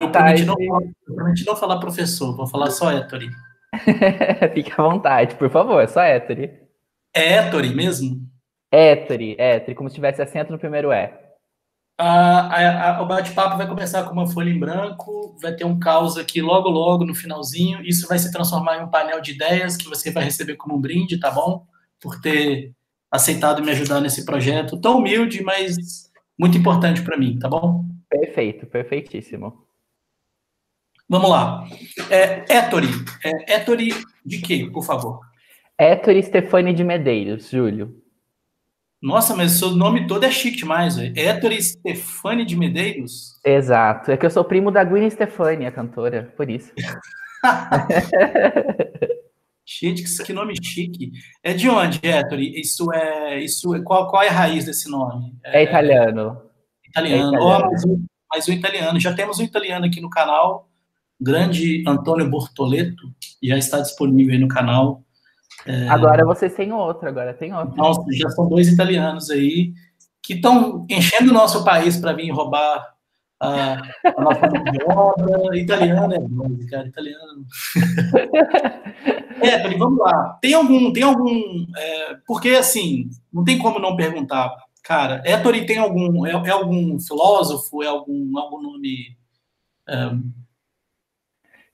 eu prometi, não, eu prometi não falar professor, vou falar só Ettore. Fique à vontade, por favor, só Ettore. É Ettore mesmo? Ettore, Ettore, como se tivesse acento no primeiro E. A, a, o bate-papo vai começar com uma folha em branco, vai ter um caos aqui logo, logo no finalzinho. Isso vai se transformar em um painel de ideias que você vai receber como um brinde, tá bom? Por ter aceitado me ajudar nesse projeto tão humilde, mas muito importante para mim, tá bom? Perfeito, perfeitíssimo. Vamos lá. É, Ettore, é, Ettore de quê, por favor? Ettore Stefani de Medeiros, Júlio. Nossa, mas seu nome todo é chique demais, velho. Ettore Stefani de Medeiros? Exato. É que eu sou primo da Gwen Stefani, a cantora, por isso. Gente, que nome chique. É de onde, Ettore? Isso é. Isso é qual, qual é a raiz desse nome? É, é italiano. Italiano. É italiano. Oh, mais, um, mais um italiano. Já temos um italiano aqui no canal. Grande Antônio Bortoleto. Já está disponível aí no canal. É... Agora vocês têm outro, agora tem outro. Nossa, já são dois italianos aí que estão enchendo o nosso país para vir roubar a, a nossa obra. Italiano é bom, cara, italiano. é, vamos lá. Tem algum, tem algum, é, porque assim, não tem como não perguntar, cara. Ettore tem algum, é, é algum filósofo, é algum, algum nome? É...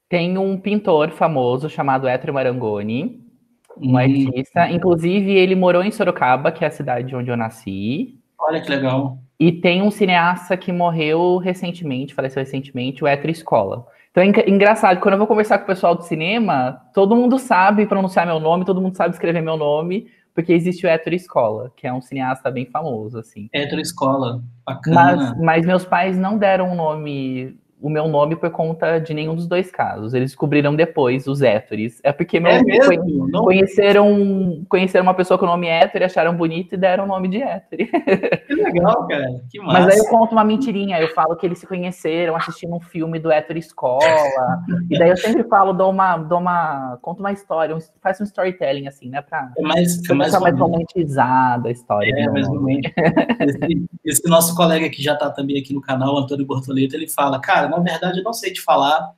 Tem um pintor famoso chamado Ettore Marangoni um artista. Inclusive, ele morou em Sorocaba, que é a cidade onde eu nasci. Olha que legal. E tem um cineasta que morreu recentemente, faleceu recentemente, o Hétero Escola. Então é engraçado, quando eu vou conversar com o pessoal do cinema, todo mundo sabe pronunciar meu nome, todo mundo sabe escrever meu nome, porque existe o Hétero Escola, que é um cineasta bem famoso, assim. Hétero Escola, bacana. Mas, mas meus pais não deram um nome o meu nome por conta de nenhum dos dois casos. Eles descobriram depois os héteres. É porque meu, é mesmo? conheceram, conheceram uma pessoa com o nome hétero, acharam bonito e deram o nome de hétero. Que legal, cara. Que massa. Mas aí eu conto uma mentirinha. Eu falo que eles se conheceram assistindo um filme do hétero escola. e daí eu sempre falo, dou uma, dou uma, conto uma história, um, faço um storytelling assim, né? Pra, é mais, é mais, mais romantizada a história. É, mais esse, esse nosso colega que já está também aqui no canal, Antônio Bortoleto, ele fala, cara, na verdade, eu não sei te falar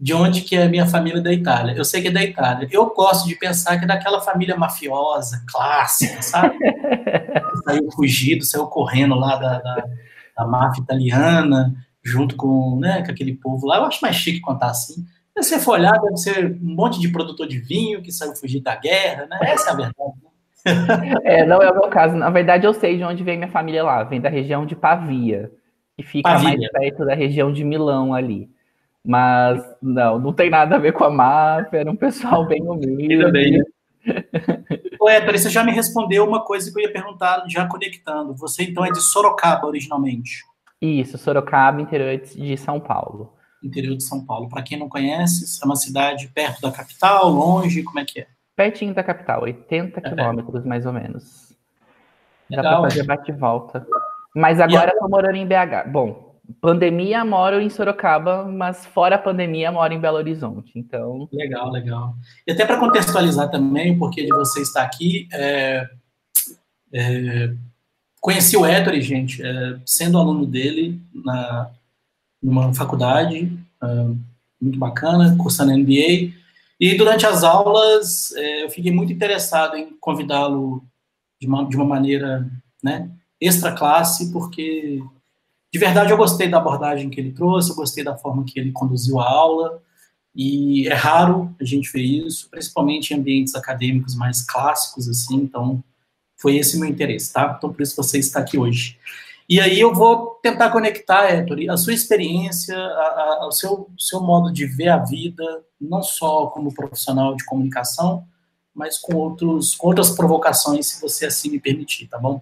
de onde que é a minha família da Itália. Eu sei que é da Itália. Eu gosto de pensar que é daquela família mafiosa, clássica, sabe? saiu fugido, saiu correndo lá da, da, da máfia italiana, junto com, né, com aquele povo lá. Eu acho mais chique contar assim. Se você for olhar, deve ser um monte de produtor de vinho que saiu fugir da guerra, né? Essa é a verdade. Né? É, não é o meu caso. Na verdade, eu sei de onde vem minha família lá. Vem da região de Pavia que fica Pavia. mais perto da região de Milão ali. Mas não, não tem nada a ver com a máfia, era um pessoal bem humilde. Bem, né? Ué, você já me respondeu uma coisa que eu ia perguntar, já conectando. Você então é de Sorocaba originalmente? Isso, Sorocaba, interior de São Paulo. Interior de São Paulo. Para quem não conhece, é uma cidade perto da capital, longe, como é que é? Pertinho da capital, 80 é quilômetros mais ou menos. Dá para fazer bate volta. Mas agora tô morando em BH. Bom, pandemia moro em Sorocaba, mas fora a pandemia moro em Belo Horizonte. Então. Legal, legal. E até para contextualizar também o porquê de você estar aqui, é, é, conheci o Ettore, gente, é, sendo aluno dele na, numa faculdade é, muito bacana, cursando MBA. E durante as aulas é, eu fiquei muito interessado em convidá-lo de uma, de uma maneira, né, extra classe, porque de verdade eu gostei da abordagem que ele trouxe, eu gostei da forma que ele conduziu a aula, e é raro a gente ver isso, principalmente em ambientes acadêmicos mais clássicos, assim, então foi esse meu interesse, tá? Então por isso você está aqui hoje. E aí eu vou tentar conectar, Héctor, a sua experiência, a, a, o seu, seu modo de ver a vida, não só como profissional de comunicação, mas com, outros, com outras provocações, se você assim me permitir, tá bom?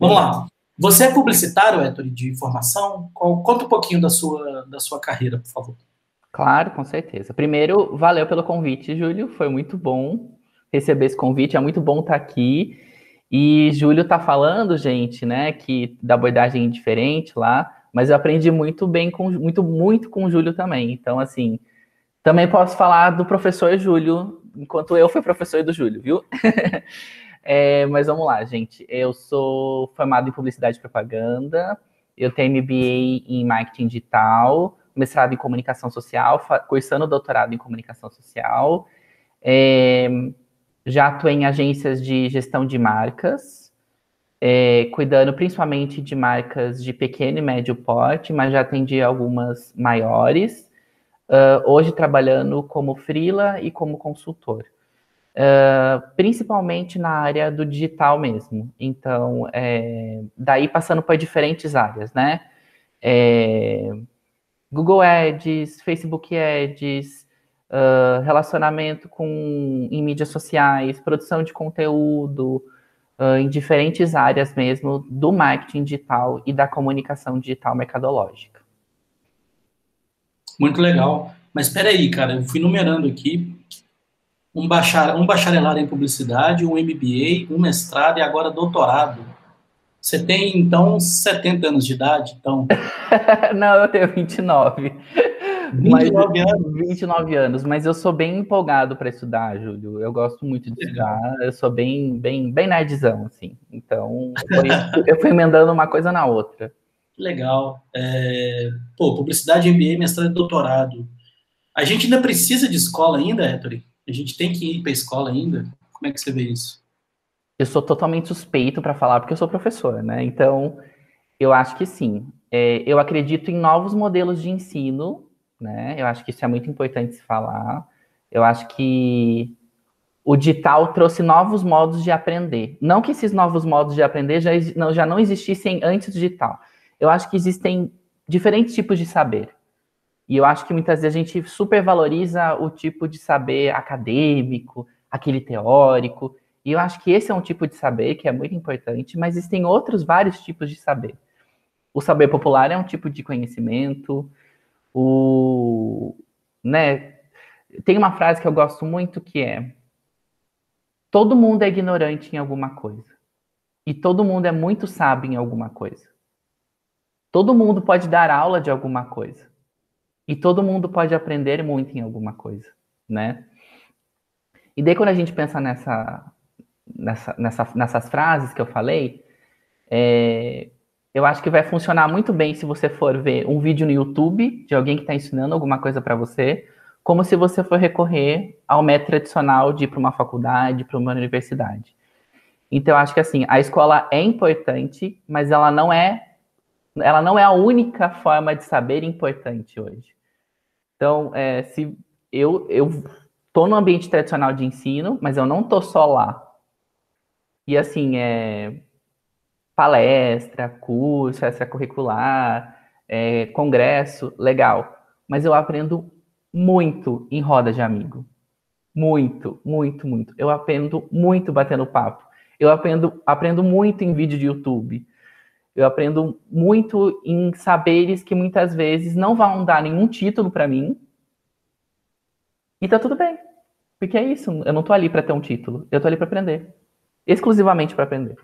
Vamos lá. Você é publicitário, Héctor, de formação? Conta um pouquinho da sua, da sua carreira, por favor. Claro, com certeza. Primeiro, valeu pelo convite, Júlio. Foi muito bom receber esse convite. É muito bom estar aqui. E Júlio está falando, gente, né, que da abordagem diferente lá, mas eu aprendi muito bem com muito muito com o Júlio também. Então, assim, também posso falar do professor Júlio, enquanto eu fui professor do Júlio, viu? É, mas vamos lá, gente. Eu sou formado em publicidade e propaganda, eu tenho MBA em marketing digital, mestrado em comunicação social, cursando doutorado em comunicação social. É, já atuei em agências de gestão de marcas, é, cuidando principalmente de marcas de pequeno e médio porte, mas já atendi algumas maiores. Uh, hoje trabalhando como freela e como consultor. Uh, principalmente na área do digital mesmo. Então, é, daí passando por diferentes áreas, né? É, Google Ads, Facebook Ads, uh, relacionamento com em mídias sociais, produção de conteúdo, uh, em diferentes áreas mesmo do marketing digital e da comunicação digital mercadológica. Muito legal. Mas espera aí, cara, eu fui numerando aqui um, bachar, um bacharelado em publicidade, um MBA, um mestrado e agora doutorado. Você tem, então, 70 anos de idade, então? Não, eu tenho 29. 29 mas, anos? 29 anos, mas eu sou bem empolgado para estudar, Júlio. Eu gosto muito de estudar, eu sou bem, bem, bem nerdzão, assim. Então, foi, eu fui emendando uma coisa na outra. Legal. É, pô, publicidade, MBA, mestrado e doutorado. A gente ainda precisa de escola ainda, Héctor? A gente tem que ir para a escola ainda? Como é que você vê isso? Eu sou totalmente suspeito para falar, porque eu sou professor, né? Então, eu acho que sim. É, eu acredito em novos modelos de ensino, né? Eu acho que isso é muito importante se falar. Eu acho que o digital trouxe novos modos de aprender. Não que esses novos modos de aprender já não, já não existissem antes do digital. Eu acho que existem diferentes tipos de saber. E eu acho que muitas vezes a gente supervaloriza o tipo de saber acadêmico, aquele teórico. E eu acho que esse é um tipo de saber que é muito importante, mas existem outros vários tipos de saber. O saber popular é um tipo de conhecimento. O, né, tem uma frase que eu gosto muito que é: todo mundo é ignorante em alguma coisa e todo mundo é muito sábio em alguma coisa. Todo mundo pode dar aula de alguma coisa. E todo mundo pode aprender muito em alguma coisa, né? E daí quando a gente pensa nessa, nessa, nessa nessas frases que eu falei, é, eu acho que vai funcionar muito bem se você for ver um vídeo no YouTube de alguém que está ensinando alguma coisa para você, como se você for recorrer ao método tradicional de ir para uma faculdade, para uma universidade. Então, eu acho que assim, a escola é importante, mas ela não é ela não é a única forma de saber importante hoje. Então, é, se eu eu tô no ambiente tradicional de ensino, mas eu não tô só lá. E assim, é palestra, curso extracurricular, é, congresso, legal. Mas eu aprendo muito em roda de amigo. Muito, muito, muito. Eu aprendo muito batendo papo. Eu aprendo, aprendo muito em vídeo de YouTube. Eu aprendo muito em saberes que muitas vezes não vão dar nenhum título para mim. E tá tudo bem. Porque é isso, eu não tô ali para ter um título, eu tô ali para aprender. Exclusivamente para aprender.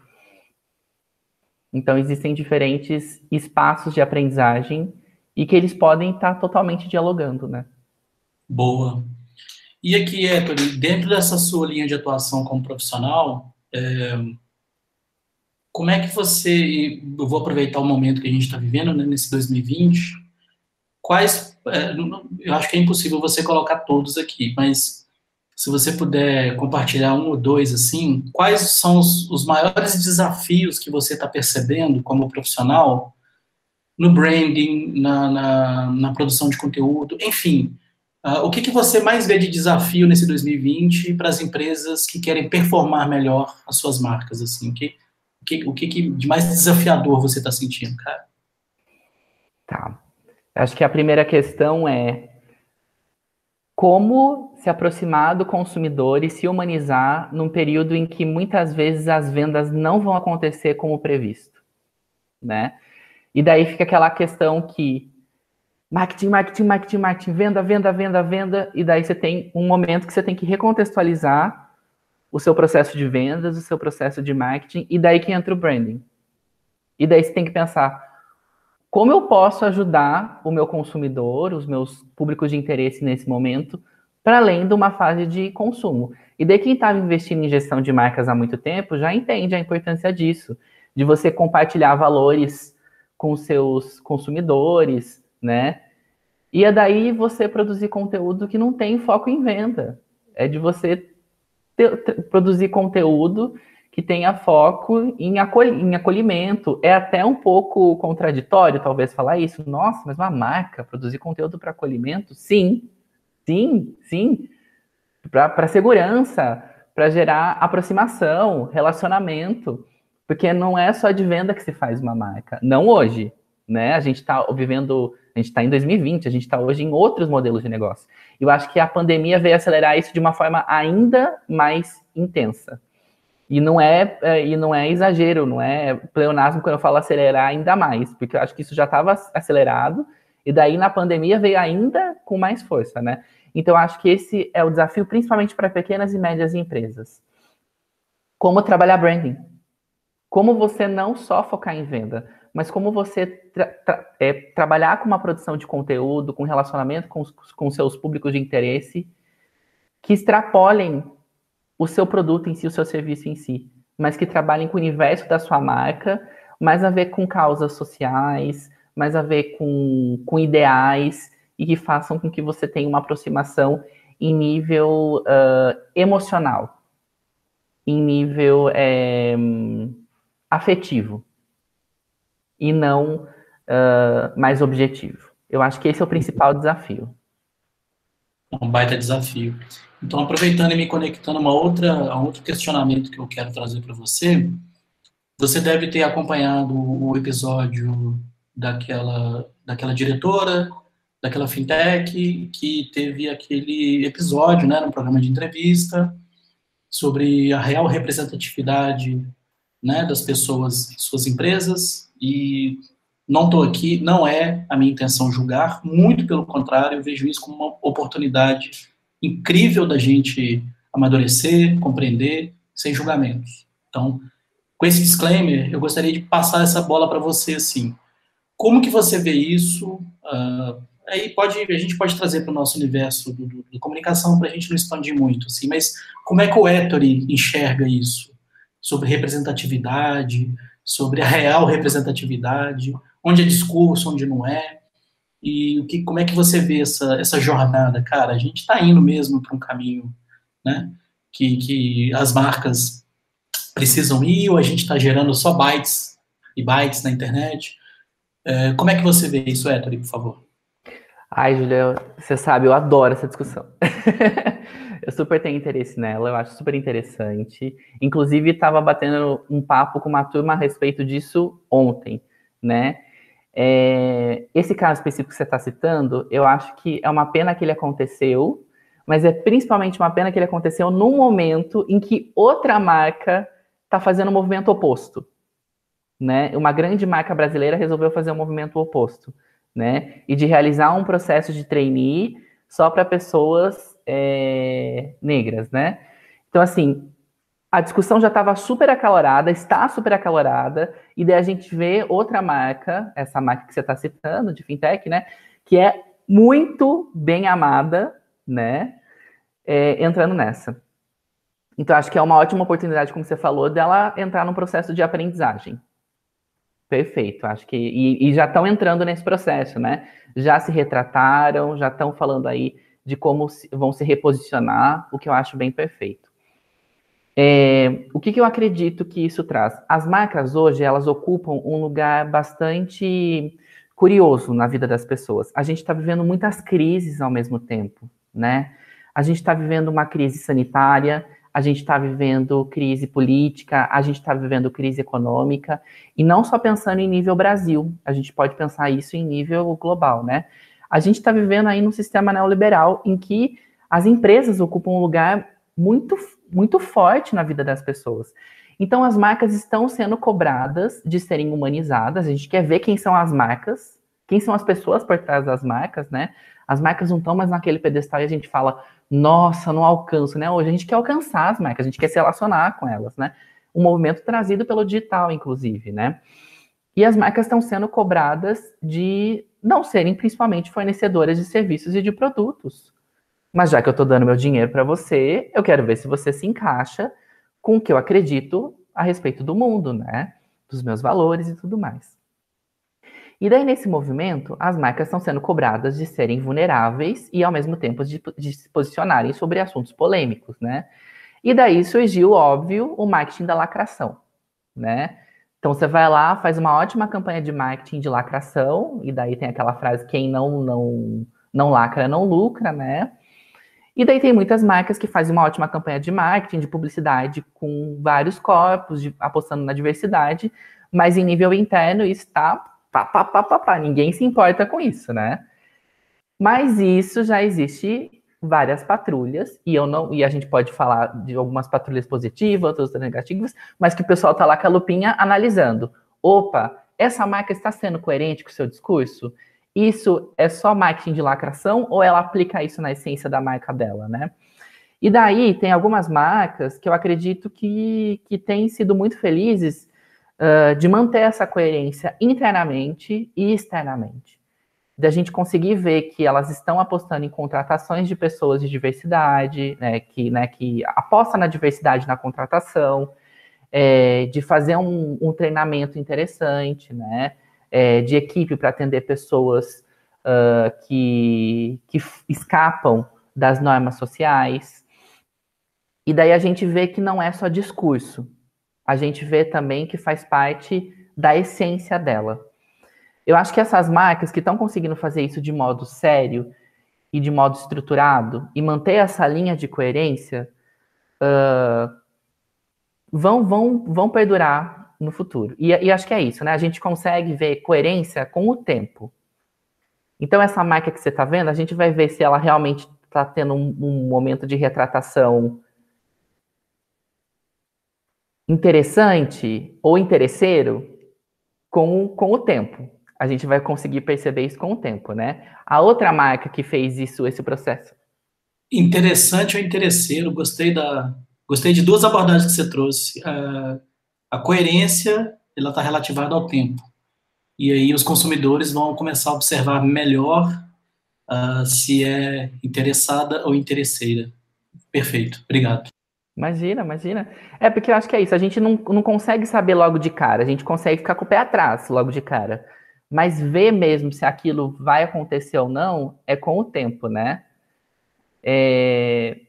Então existem diferentes espaços de aprendizagem e que eles podem estar tá totalmente dialogando, né? Boa. E aqui, Héctor, dentro dessa sua linha de atuação como profissional, é, como é que você, eu vou aproveitar o momento que a gente está vivendo, né, nesse 2020, quais, é, eu acho que é impossível você colocar todos aqui, mas se você puder compartilhar um ou dois, assim, quais são os, os maiores desafios que você está percebendo como profissional no branding, na, na, na produção de conteúdo, enfim, uh, o que, que você mais vê de desafio nesse 2020 para as empresas que querem performar melhor as suas marcas, assim, que que, o que, que de mais desafiador você está sentindo, cara? Tá. Acho que a primeira questão é como se aproximar do consumidor e se humanizar num período em que muitas vezes as vendas não vão acontecer como previsto, né? E daí fica aquela questão que marketing, marketing, marketing, marketing, venda, venda, venda, venda, e daí você tem um momento que você tem que recontextualizar o seu processo de vendas, o seu processo de marketing, e daí que entra o branding. E daí você tem que pensar como eu posso ajudar o meu consumidor, os meus públicos de interesse nesse momento, para além de uma fase de consumo. E daí quem estava investindo em gestão de marcas há muito tempo já entende a importância disso, de você compartilhar valores com seus consumidores, né? E é daí você produzir conteúdo que não tem foco em venda. É de você ter, ter, produzir conteúdo que tenha foco em, em acolhimento. É até um pouco contraditório, talvez, falar isso. Nossa, mas uma marca produzir conteúdo para acolhimento? Sim, sim, sim. Para segurança, para gerar aproximação, relacionamento. Porque não é só de venda que se faz uma marca. Não hoje, né? A gente está vivendo, a gente está em 2020, a gente está hoje em outros modelos de negócio. Eu acho que a pandemia veio acelerar isso de uma forma ainda mais intensa. E não é, é, e não é exagero, não é pleonasmo quando eu falo acelerar ainda mais, porque eu acho que isso já estava acelerado, e daí na pandemia veio ainda com mais força, né? Então, eu acho que esse é o desafio, principalmente para pequenas e médias empresas. Como trabalhar branding? Como você não só focar em venda, mas como você tra tra é, trabalhar com uma produção de conteúdo, com relacionamento com, com seus públicos de interesse, que extrapolem o seu produto em si, o seu serviço em si, mas que trabalhem com o universo da sua marca, mais a ver com causas sociais, mais a ver com, com ideais e que façam com que você tenha uma aproximação em nível uh, emocional, em nível é, afetivo e não uh, mais objetivo. Eu acho que esse é o principal desafio. Um baita desafio. Então, aproveitando e me conectando a, uma outra, a outro questionamento que eu quero trazer para você, você deve ter acompanhado o episódio daquela, daquela diretora, daquela fintech, que teve aquele episódio né, no programa de entrevista sobre a real representatividade né, das pessoas suas empresas, e não estou aqui, não é a minha intenção julgar, muito pelo contrário, eu vejo isso como uma oportunidade incrível da gente amadurecer, compreender, sem julgamentos. Então, com esse disclaimer, eu gostaria de passar essa bola para você, assim, como que você vê isso? Uh, aí pode, a gente pode trazer para o nosso universo do, do, de comunicação para a gente não expandir muito, assim, mas como é que o Ettore enxerga isso? Sobre representatividade, sobre a real representatividade, onde é discurso, onde não é, e o que, como é que você vê essa, essa jornada, cara? A gente está indo mesmo para um caminho, né, que, que as marcas precisam ir, ou a gente está gerando só bytes e bytes na internet? É, como é que você vê isso, Ettore, por favor? Ai, Julia, você sabe, eu adoro essa discussão. eu super tenho interesse nela, eu acho super interessante. Inclusive, estava batendo um papo com uma turma a respeito disso ontem, né? É, esse caso específico que você está citando, eu acho que é uma pena que ele aconteceu, mas é principalmente uma pena que ele aconteceu num momento em que outra marca está fazendo um movimento oposto. Né? Uma grande marca brasileira resolveu fazer um movimento oposto né? E de realizar um processo de trainee só para pessoas é, negras, né? Então, assim, a discussão já estava super acalorada, está super acalorada, e daí a gente vê outra marca, essa marca que você está citando, de fintech, né? Que é muito bem amada, né? É, entrando nessa. Então, acho que é uma ótima oportunidade, como você falou, dela entrar num processo de aprendizagem. Perfeito, acho que. E, e já estão entrando nesse processo, né? Já se retrataram, já estão falando aí de como vão se reposicionar, o que eu acho bem perfeito. É, o que, que eu acredito que isso traz? As marcas hoje, elas ocupam um lugar bastante curioso na vida das pessoas. A gente está vivendo muitas crises ao mesmo tempo, né? A gente está vivendo uma crise sanitária, a gente está vivendo crise política, a gente está vivendo crise econômica, e não só pensando em nível Brasil, a gente pode pensar isso em nível global, né? A gente está vivendo aí num sistema neoliberal em que as empresas ocupam um lugar muito, muito forte na vida das pessoas. Então, as marcas estão sendo cobradas de serem humanizadas, a gente quer ver quem são as marcas, quem são as pessoas por trás das marcas, né? As marcas não estão mais naquele pedestal e a gente fala, nossa, não alcanço, né? Hoje a gente quer alcançar as marcas, a gente quer se relacionar com elas, né? Um movimento trazido pelo digital, inclusive, né? E as marcas estão sendo cobradas de não serem principalmente fornecedoras de serviços e de produtos. Mas já que eu estou dando meu dinheiro para você, eu quero ver se você se encaixa com o que eu acredito a respeito do mundo, né? Dos meus valores e tudo mais. E daí, nesse movimento, as marcas estão sendo cobradas de serem vulneráveis e, ao mesmo tempo, de, de se posicionarem sobre assuntos polêmicos, né? E daí surgiu, óbvio, o marketing da lacração, né? Então você vai lá, faz uma ótima campanha de marketing de lacração, e daí tem aquela frase: quem não, não, não lacra, não lucra, né? E daí tem muitas marcas que fazem uma ótima campanha de marketing, de publicidade, com vários corpos, de, apostando na diversidade, mas em nível interno está pá, pá, pá, pá, pá, ninguém se importa com isso, né? Mas isso já existe várias patrulhas, e eu não, e a gente pode falar de algumas patrulhas positivas, outras negativas, mas que o pessoal tá lá com a lupinha analisando. Opa, essa marca está sendo coerente com o seu discurso? Isso é só marketing de lacração ou ela aplica isso na essência da marca dela, né? E daí tem algumas marcas que eu acredito que, que têm sido muito felizes uh, de manter essa coerência internamente e externamente da gente conseguir ver que elas estão apostando em contratações de pessoas de diversidade, né, que, né, que aposta na diversidade na contratação, é, de fazer um, um, treinamento interessante, né, é, de equipe para atender pessoas uh, que, que escapam das normas sociais. E daí a gente vê que não é só discurso, a gente vê também que faz parte da essência dela. Eu acho que essas marcas que estão conseguindo fazer isso de modo sério e de modo estruturado e manter essa linha de coerência uh, vão, vão, vão perdurar no futuro. E, e, acho que é isso, né? A gente consegue ver coerência com o tempo. Então, essa marca que você está vendo, a gente vai ver se ela realmente está tendo um, um momento de retratação interessante ou interesseiro com, com o tempo a gente vai conseguir perceber isso com o tempo, né? A outra marca que fez isso, esse processo. Interessante ou interesseiro, gostei da, gostei de duas abordagens que você trouxe. Uh, a coerência, ela está relativada ao tempo. E aí os consumidores vão começar a observar melhor uh, se é interessada ou interesseira. Perfeito, obrigado. Imagina, imagina. É porque eu acho que é isso, a gente não, não consegue saber logo de cara, a gente consegue ficar com o pé atrás logo de cara. Mas ver mesmo se aquilo vai acontecer ou não é com o tempo, né? É...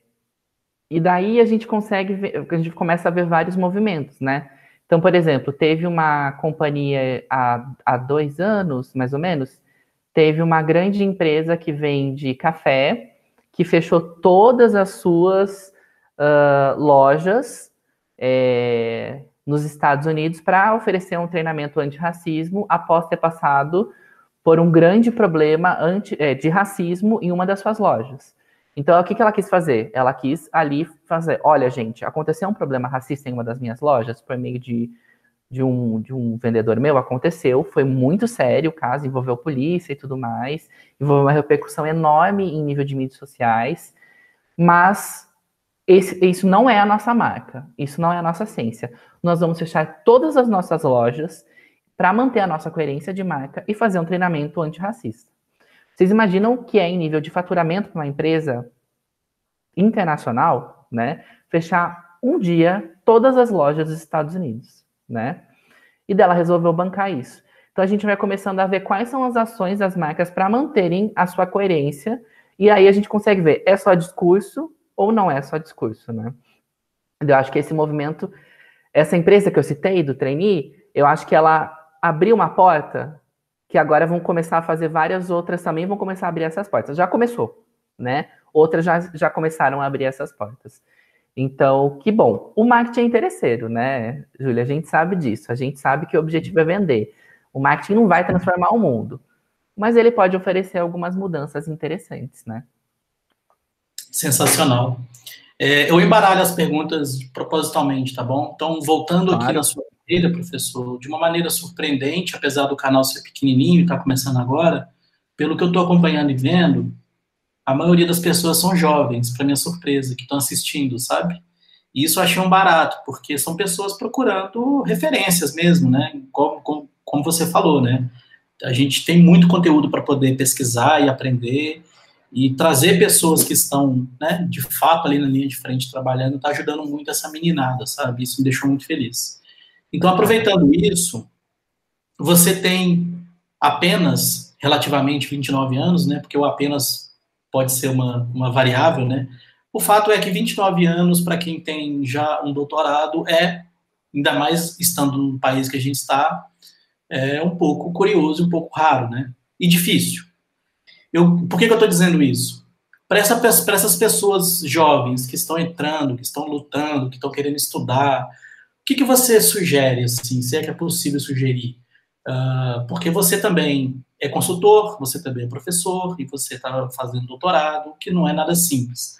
E daí a gente consegue ver, a gente começa a ver vários movimentos, né? Então, por exemplo, teve uma companhia há, há dois anos, mais ou menos, teve uma grande empresa que vende café, que fechou todas as suas uh, lojas é, nos Estados Unidos para oferecer um treinamento antirracismo após ter passado por um grande problema anti, é, de racismo em uma das suas lojas. Então, o que, que ela quis fazer? Ela quis ali fazer: olha, gente, aconteceu um problema racista em uma das minhas lojas por meio de, de, um, de um vendedor meu. Aconteceu, foi muito sério o caso, envolveu polícia e tudo mais, envolveu uma repercussão enorme em nível de mídias sociais, mas esse, isso não é a nossa marca, isso não é a nossa essência. Nós vamos fechar todas as nossas lojas para manter a nossa coerência de marca e fazer um treinamento antirracista. Vocês imaginam o que é em nível de faturamento para uma empresa internacional, né? Fechar um dia todas as lojas dos Estados Unidos, né? E dela resolveu bancar isso. Então a gente vai começando a ver quais são as ações das marcas para manterem a sua coerência. E aí a gente consegue ver, é só discurso ou não é só discurso, né? Eu acho que esse movimento, essa empresa que eu citei, do trainee, eu acho que ela abriu uma porta que agora vão começar a fazer várias outras também, vão começar a abrir essas portas. Já começou, né? Outras já, já começaram a abrir essas portas. Então, que bom. O marketing é interesseiro, né, Júlia? A gente sabe disso. A gente sabe que o objetivo é vender. O marketing não vai transformar o mundo, mas ele pode oferecer algumas mudanças interessantes, né? Sensacional. É, eu embaralho as perguntas propositalmente, tá bom? Então, voltando claro. aqui na sua carreira, professor, de uma maneira surpreendente, apesar do canal ser pequenininho e estar tá começando agora, pelo que eu estou acompanhando e vendo, a maioria das pessoas são jovens, para minha surpresa, que estão assistindo, sabe? E isso eu achei um barato, porque são pessoas procurando referências mesmo, né? Como, como, como você falou, né? A gente tem muito conteúdo para poder pesquisar e aprender, e trazer pessoas que estão, né, de fato ali na linha de frente trabalhando, está ajudando muito essa meninada, sabe? Isso me deixou muito feliz. Então, aproveitando isso, você tem apenas, relativamente, 29 anos, né? Porque o apenas pode ser uma, uma variável, né? O fato é que 29 anos, para quem tem já um doutorado, é, ainda mais estando no país que a gente está, é um pouco curioso, um pouco raro, né? E difícil. Eu, por que, que eu estou dizendo isso? Para essa, essas pessoas jovens que estão entrando, que estão lutando, que estão querendo estudar, o que, que você sugere, assim, se é que é possível sugerir? Uh, porque você também é consultor, você também é professor, e você está fazendo doutorado, que não é nada simples.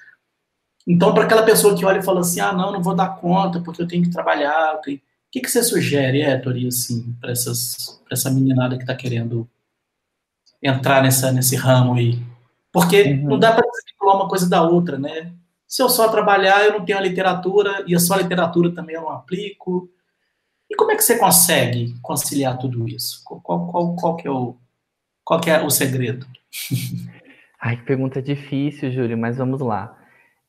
Então, para aquela pessoa que olha e fala assim, ah, não, não vou dar conta, porque eu tenho que trabalhar, tenho... o que, que você sugere, Héctor, assim, para essa meninada que está querendo entrar nessa, nesse ramo aí? Porque uhum. não dá para desvincular uma coisa da outra, né? Se eu só trabalhar, eu não tenho a literatura, e a sua literatura também eu não aplico. E como é que você consegue conciliar tudo isso? Qual, qual, qual, que, é o, qual que é o segredo? Ai, que pergunta difícil, Júlio, mas vamos lá.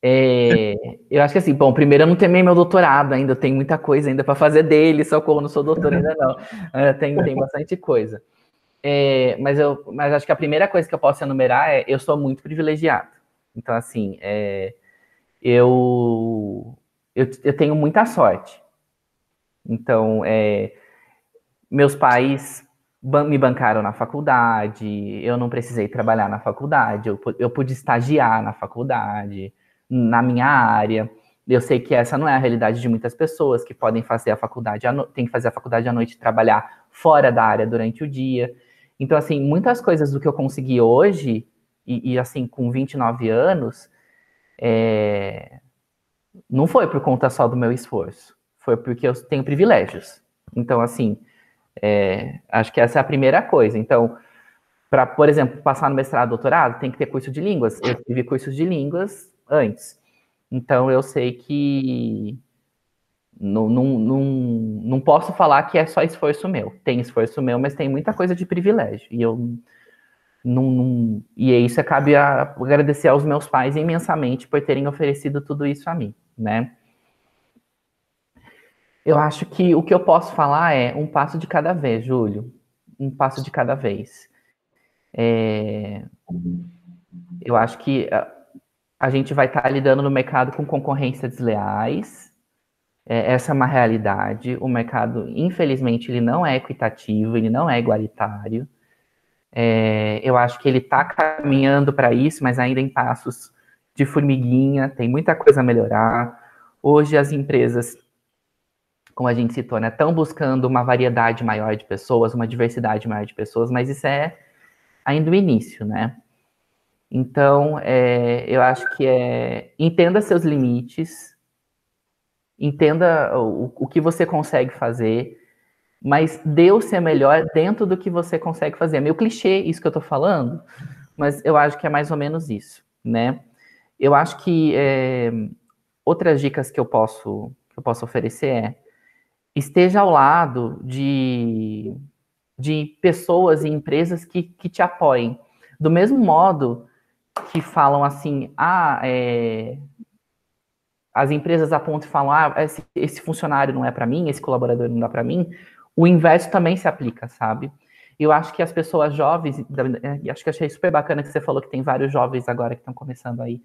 É, eu acho que assim, bom, primeiro eu não terminei meu doutorado ainda, eu tenho muita coisa ainda para fazer dele, socorro, não sou doutor ainda não. É, tem, tem bastante coisa. É, mas, eu, mas acho que a primeira coisa que eu posso enumerar é eu sou muito privilegiado. Então, assim, é, eu, eu, eu, tenho muita sorte. Então, é, meus pais me bancaram na faculdade, eu não precisei trabalhar na faculdade, eu, eu pude estagiar na faculdade, na minha área. Eu sei que essa não é a realidade de muitas pessoas que podem fazer a faculdade, tem que fazer a faculdade à noite trabalhar fora da área durante o dia. Então, assim, muitas coisas do que eu consegui hoje, e, e assim, com 29 anos, é... não foi por conta só do meu esforço, foi porque eu tenho privilégios. Então, assim, é... acho que essa é a primeira coisa. Então, para, por exemplo, passar no mestrado, doutorado, tem que ter curso de línguas. Eu tive cursos de línguas antes. Então, eu sei que não, não, não, não posso falar que é só esforço meu. Tem esforço meu, mas tem muita coisa de privilégio. E eu não, não e é isso cabe agradecer aos meus pais imensamente por terem oferecido tudo isso a mim, né? Eu acho que o que eu posso falar é um passo de cada vez, Júlio. Um passo de cada vez. É... Eu acho que a gente vai estar lidando no mercado com concorrência desleais, é, essa é uma realidade. O mercado, infelizmente, ele não é equitativo, ele não é igualitário. É, eu acho que ele está caminhando para isso, mas ainda em passos de formiguinha, tem muita coisa a melhorar. Hoje as empresas, como a gente citou, né, estão buscando uma variedade maior de pessoas, uma diversidade maior de pessoas, mas isso é ainda o início, né? Então, é, eu acho que é entenda seus limites, entenda o, o que você consegue fazer, mas dê o seu melhor dentro do que você consegue fazer. É meio clichê isso que eu estou falando, mas eu acho que é mais ou menos isso, né? Eu acho que é, outras dicas que eu posso que eu posso oferecer é esteja ao lado de, de pessoas e empresas que, que te apoiem. Do mesmo modo que falam assim, ah, é, as empresas apontam e falam, ah, esse, esse funcionário não é para mim, esse colaborador não dá para mim, o inverso também se aplica, sabe? Eu acho que as pessoas jovens, acho que achei super bacana que você falou que tem vários jovens agora que estão começando aí,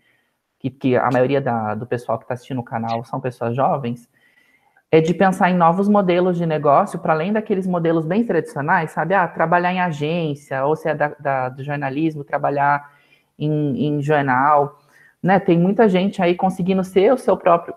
que, que a maioria da, do pessoal que está assistindo o canal são pessoas jovens, é de pensar em novos modelos de negócio, para além daqueles modelos bem tradicionais, sabe? Ah, trabalhar em agência, ou se é da, da do jornalismo, trabalhar em, em jornal né? Tem muita gente aí conseguindo ser o seu próprio,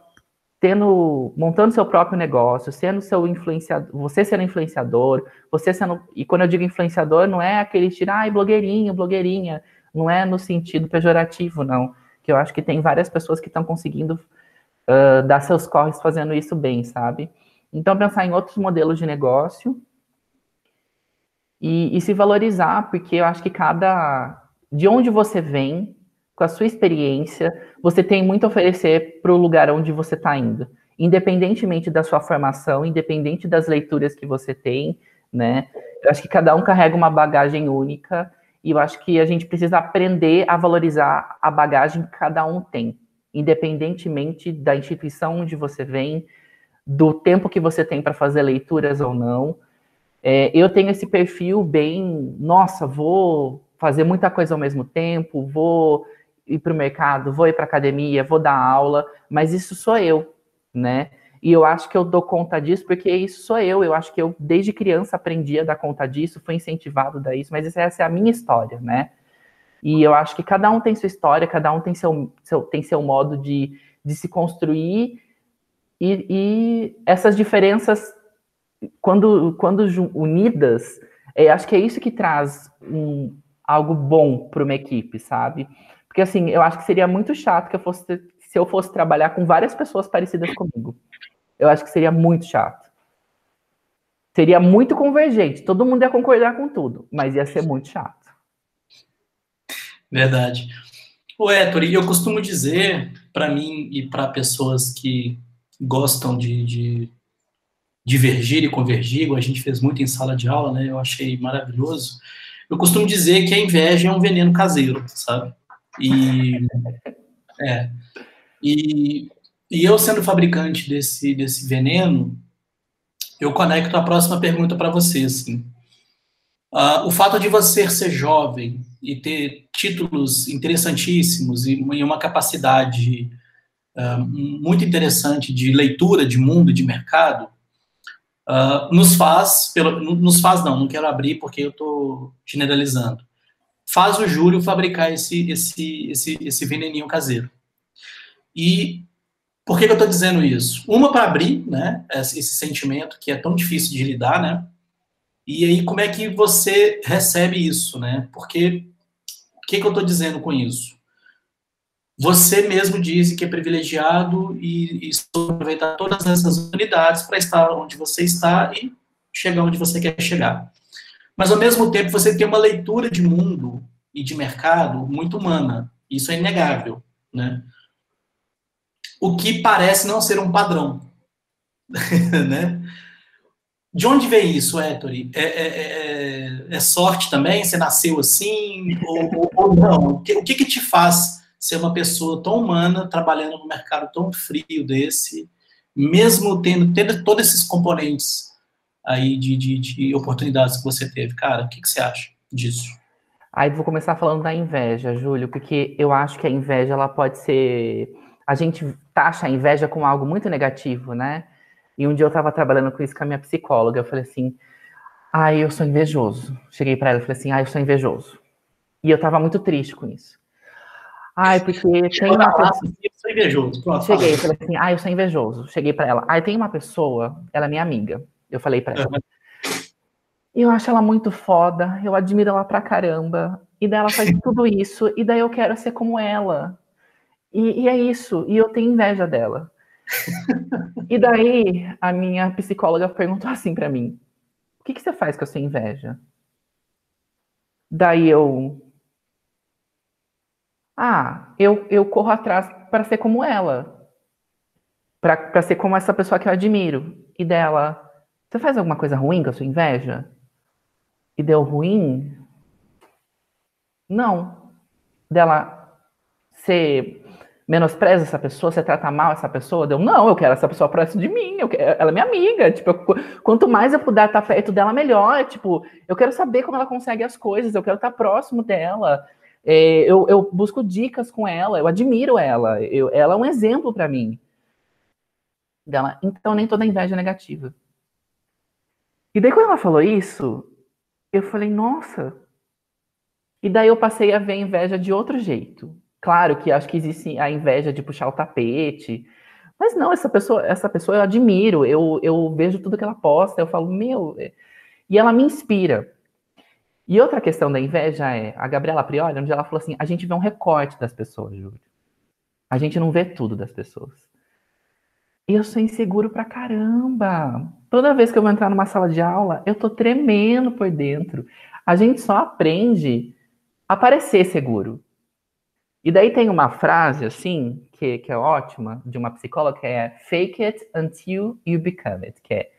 tendo, montando seu próprio negócio, sendo seu influenciador, você sendo influenciador, você sendo, e quando eu digo influenciador, não é aquele tirar, ai, blogueirinho, blogueirinha, não é no sentido pejorativo, não, que eu acho que tem várias pessoas que estão conseguindo uh, dar seus corres fazendo isso bem, sabe? Então, pensar em outros modelos de negócio e, e se valorizar, porque eu acho que cada, de onde você vem, com a sua experiência, você tem muito a oferecer para o lugar onde você está indo. Independentemente da sua formação, independente das leituras que você tem, né? Eu acho que cada um carrega uma bagagem única e eu acho que a gente precisa aprender a valorizar a bagagem que cada um tem, independentemente da instituição onde você vem, do tempo que você tem para fazer leituras ou não. É, eu tenho esse perfil bem, nossa, vou fazer muita coisa ao mesmo tempo, vou ir para o mercado, vou ir para academia, vou dar aula, mas isso sou eu, né? E eu acho que eu dou conta disso porque isso sou eu. Eu acho que eu, desde criança, aprendi a dar conta disso, fui incentivado a isso, mas essa é a minha história, né? E eu acho que cada um tem sua história, cada um tem seu, seu tem seu modo de, de se construir, e, e essas diferenças, quando, quando unidas, é, acho que é isso que traz um, algo bom para uma equipe, sabe? Porque assim, eu acho que seria muito chato que eu fosse se eu fosse trabalhar com várias pessoas parecidas comigo. Eu acho que seria muito chato. Seria muito convergente, todo mundo ia concordar com tudo, mas ia ser muito chato. Verdade. O Héctor, e eu costumo dizer para mim e para pessoas que gostam de, de divergir e convergir, a gente fez muito em sala de aula, né? Eu achei maravilhoso. Eu costumo dizer que a inveja é um veneno caseiro, sabe? E é, e, e eu, sendo fabricante desse, desse veneno, eu conecto a próxima pergunta para você. Assim. Uh, o fato de você ser jovem e ter títulos interessantíssimos e, e uma capacidade uh, muito interessante de leitura de mundo de mercado uh, nos faz, pelo, nos faz não, não quero abrir porque eu estou generalizando, faz o Júlio fabricar esse, esse, esse, esse veneninho caseiro. E por que, que eu estou dizendo isso? Uma, para abrir né, esse sentimento que é tão difícil de lidar, né? E aí, como é que você recebe isso, né? Porque o que, que eu estou dizendo com isso? Você mesmo diz que é privilegiado e, e aproveitar todas essas unidades para estar onde você está e chegar onde você quer chegar. Mas, ao mesmo tempo, você tem uma leitura de mundo e de mercado muito humana. Isso é inegável, né? o que parece não ser um padrão. né? De onde vem isso, Ettore? É, é, é, é, sorte também? Você nasceu assim? Ou, ou não? O que, o que, que te faz ser uma pessoa tão humana, trabalhando num mercado tão frio desse, mesmo tendo, tendo todos esses componentes aí de, de, de oportunidades que você teve? Cara, o que, que você acha disso? Aí vou começar falando da inveja, Júlio, porque eu acho que a inveja ela pode ser a gente taxa a inveja como algo muito negativo, né? E um dia eu estava trabalhando com isso com a minha psicóloga, eu falei assim, ai, eu sou invejoso. Cheguei para ela e falei assim, ai, eu sou invejoso. E eu estava muito triste com isso. Ai, porque tem uma pessoa... Eu sou invejoso. Cheguei, e falei assim, ai, eu sou invejoso. Cheguei para ela, ai, tem uma pessoa, ela é minha amiga. Eu falei para ela. Eu acho ela muito foda, eu admiro ela pra caramba. E daí ela faz tudo isso, e daí eu quero ser como ela. E, e é isso, e eu tenho inveja dela. e daí a minha psicóloga perguntou assim para mim: o que, que você faz com a sua inveja? Daí eu. Ah, eu, eu corro atrás para ser como ela. Para ser como essa pessoa que eu admiro. E dela, você faz alguma coisa ruim com a sua inveja? E deu ruim? Não. Dela, você menospreza essa pessoa, você trata mal essa pessoa? Deu, não, eu quero essa pessoa próximo de mim, eu quero, ela é minha amiga, tipo, eu, quanto mais eu puder estar perto dela, melhor, tipo, eu quero saber como ela consegue as coisas, eu quero estar próximo dela, é, eu, eu, busco dicas com ela, eu admiro ela, eu, ela é um exemplo para mim. Dela, então nem toda inveja é negativa. E daí quando ela falou isso, eu falei, nossa. E daí eu passei a ver a inveja de outro jeito. Claro que acho que existe a inveja de puxar o tapete, mas não, essa pessoa, essa pessoa eu admiro, eu, eu vejo tudo que ela posta, eu falo, meu, é", e ela me inspira. E outra questão da inveja é, a Gabriela Prioli, onde ela falou assim, a gente vê um recorte das pessoas, Júlio. A gente não vê tudo das pessoas. Eu sou inseguro pra caramba. Toda vez que eu vou entrar numa sala de aula, eu tô tremendo por dentro. A gente só aprende a parecer seguro. E daí tem uma frase, assim, que, que é ótima, de uma psicóloga, que é fake it until you become it, que é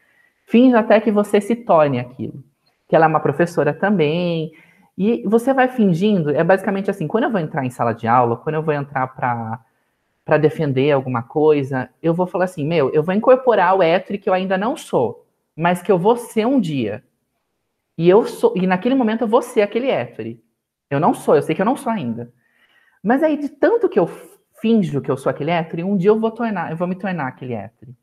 finge até que você se torne aquilo. Que ela é uma professora também, e você vai fingindo, é basicamente assim, quando eu vou entrar em sala de aula, quando eu vou entrar para para defender alguma coisa, eu vou falar assim, meu, eu vou incorporar o hétero que eu ainda não sou, mas que eu vou ser um dia. E eu sou, e naquele momento eu vou ser aquele hétero. Eu não sou, eu sei que eu não sou ainda. Mas aí, de tanto que eu finjo que eu sou aquele hétero, um dia eu vou tornar, eu vou me tornar aquele hétero.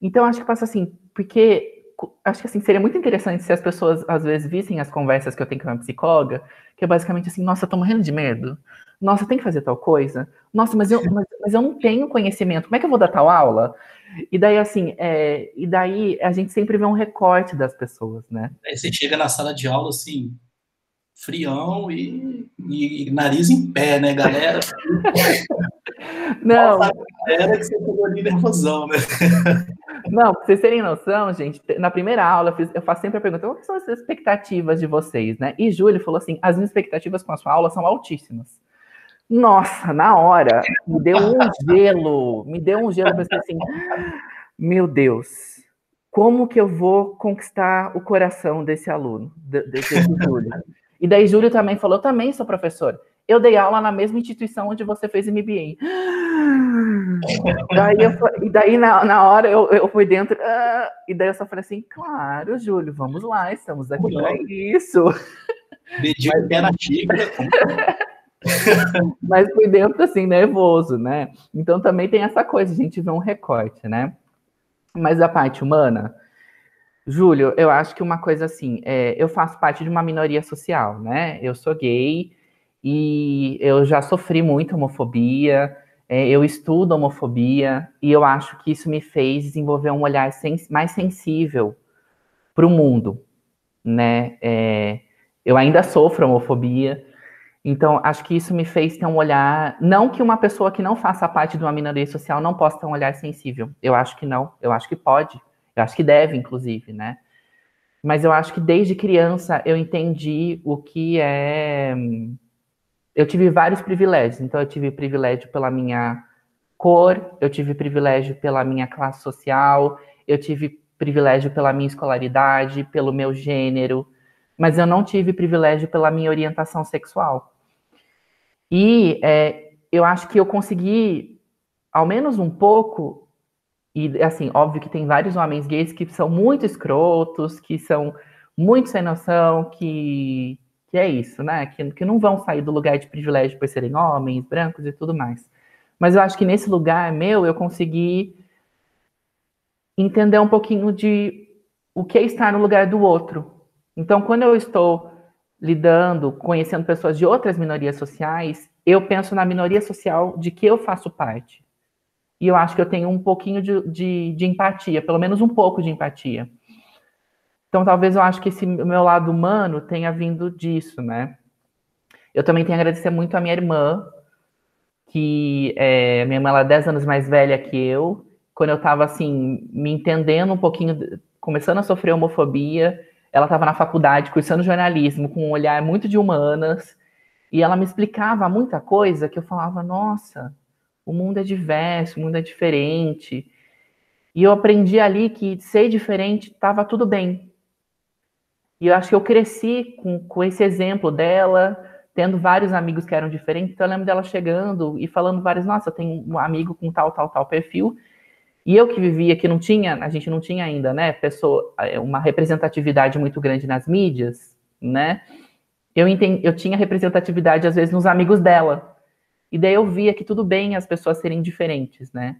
Então, acho que passa assim, porque acho que assim, seria muito interessante se as pessoas às vezes vissem as conversas que eu tenho com a minha psicóloga, que é basicamente assim, nossa, eu tô morrendo de medo. Nossa, tem que fazer tal coisa. Nossa, mas eu, mas, mas, eu não tenho conhecimento. Como é que eu vou dar tal aula? E daí, assim, é, e daí a gente sempre vê um recorte das pessoas, né? Aí você chega na sala de aula, assim, frião e, e nariz em pé, né, galera? Não. Era que você pegou ali nervosão, né? Não, pra vocês terem noção, gente, na primeira aula eu, fiz, eu faço sempre a pergunta: quais são as expectativas de vocês, né? E Júlio falou assim: as minhas expectativas com a sua aula são altíssimas. Nossa, na hora, me deu um gelo, me deu um gelo, eu pensei assim, meu Deus, como que eu vou conquistar o coração desse aluno, desse Júlio? E daí Júlio também falou, também sou professor. Eu dei aula na mesma instituição onde você fez MBA. daí eu, e daí na, na hora eu, eu fui dentro, uh, e daí eu só falei assim, claro, Júlio, vamos lá, estamos aqui para isso. Pé na xícara. Mas fui dentro, assim, nervoso, né? Então também tem essa coisa, a gente vê um recorte, né? Mas a parte humana, Júlio, eu acho que uma coisa assim, é, eu faço parte de uma minoria social, né? Eu sou gay e eu já sofri muita homofobia, é, eu estudo homofobia e eu acho que isso me fez desenvolver um olhar sens mais sensível para o mundo, né? É, eu ainda sofro homofobia, então acho que isso me fez ter um olhar, não que uma pessoa que não faça parte de uma minoria social não possa ter um olhar sensível. Eu acho que não, eu acho que pode. Eu acho que deve, inclusive, né? Mas eu acho que desde criança eu entendi o que é. Eu tive vários privilégios. Então, eu tive privilégio pela minha cor, eu tive privilégio pela minha classe social, eu tive privilégio pela minha escolaridade, pelo meu gênero, mas eu não tive privilégio pela minha orientação sexual. E é, eu acho que eu consegui, ao menos um pouco, e, assim, óbvio que tem vários homens gays que são muito escrotos, que são muito sem noção, que, que é isso, né? Que, que não vão sair do lugar de privilégio por serem homens, brancos e tudo mais. Mas eu acho que nesse lugar meu, eu consegui entender um pouquinho de o que é estar no lugar do outro. Então, quando eu estou lidando, conhecendo pessoas de outras minorias sociais, eu penso na minoria social de que eu faço parte e eu acho que eu tenho um pouquinho de, de, de, empatia, pelo menos um pouco de empatia. Então, talvez eu acho que esse meu lado humano tenha vindo disso, né? Eu também tenho a agradecer muito a minha irmã, que é, minha irmã ela é 10 anos mais velha que eu. Quando eu estava assim, me entendendo um pouquinho, começando a sofrer homofobia, ela estava na faculdade cursando jornalismo, com um olhar muito de humanas, e ela me explicava muita coisa que eu falava, nossa, o mundo é diverso, o mundo é diferente. E eu aprendi ali que ser diferente estava tudo bem. E eu acho que eu cresci com, com esse exemplo dela, tendo vários amigos que eram diferentes. Então eu lembro dela chegando e falando vários, nossa, tenho um amigo com tal, tal, tal perfil. E eu que vivia, que não tinha, a gente não tinha ainda, né, pessoa, é, uma representatividade muito grande nas mídias, né? Eu, entendi, eu tinha representatividade, às vezes, nos amigos dela. E daí eu via que tudo bem as pessoas serem diferentes, né?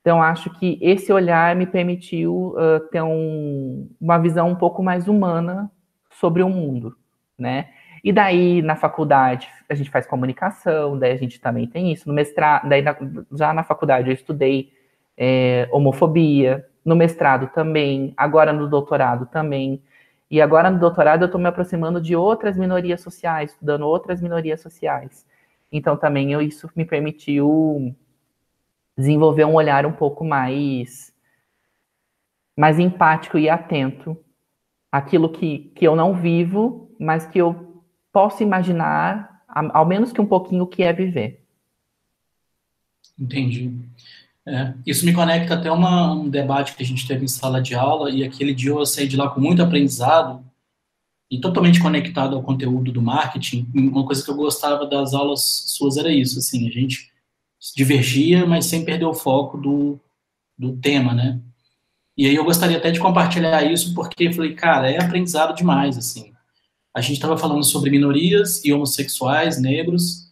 Então, acho que esse olhar me permitiu uh, ter um, uma visão um pouco mais humana sobre o mundo, né? E daí, na faculdade, a gente faz comunicação, daí a gente também tem isso. No mestrado, daí na, já na faculdade eu estudei é, homofobia, no mestrado também, agora no doutorado também. E agora no doutorado eu estou me aproximando de outras minorias sociais, estudando outras minorias sociais. Então também eu, isso me permitiu desenvolver um olhar um pouco mais mais empático e atento aquilo que, que eu não vivo, mas que eu posso imaginar, ao menos que um pouquinho, o que é viver. Entendi. É, isso me conecta até uma, um debate que a gente teve em sala de aula, e aquele dia eu saí de lá com muito aprendizado, e totalmente conectado ao conteúdo do marketing, uma coisa que eu gostava das aulas suas era isso, assim, a gente divergia, mas sem perder o foco do, do tema, né? E aí eu gostaria até de compartilhar isso, porque eu falei, cara, é aprendizado demais, assim. A gente estava falando sobre minorias e homossexuais, negros,